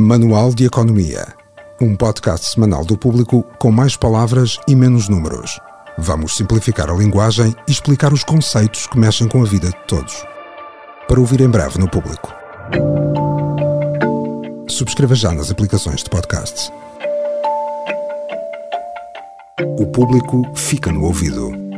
Manual de Economia. Um podcast semanal do público com mais palavras e menos números. Vamos simplificar a linguagem e explicar os conceitos que mexem com a vida de todos. Para ouvir em breve no público. Subscreva já nas aplicações de podcasts. O público fica no ouvido.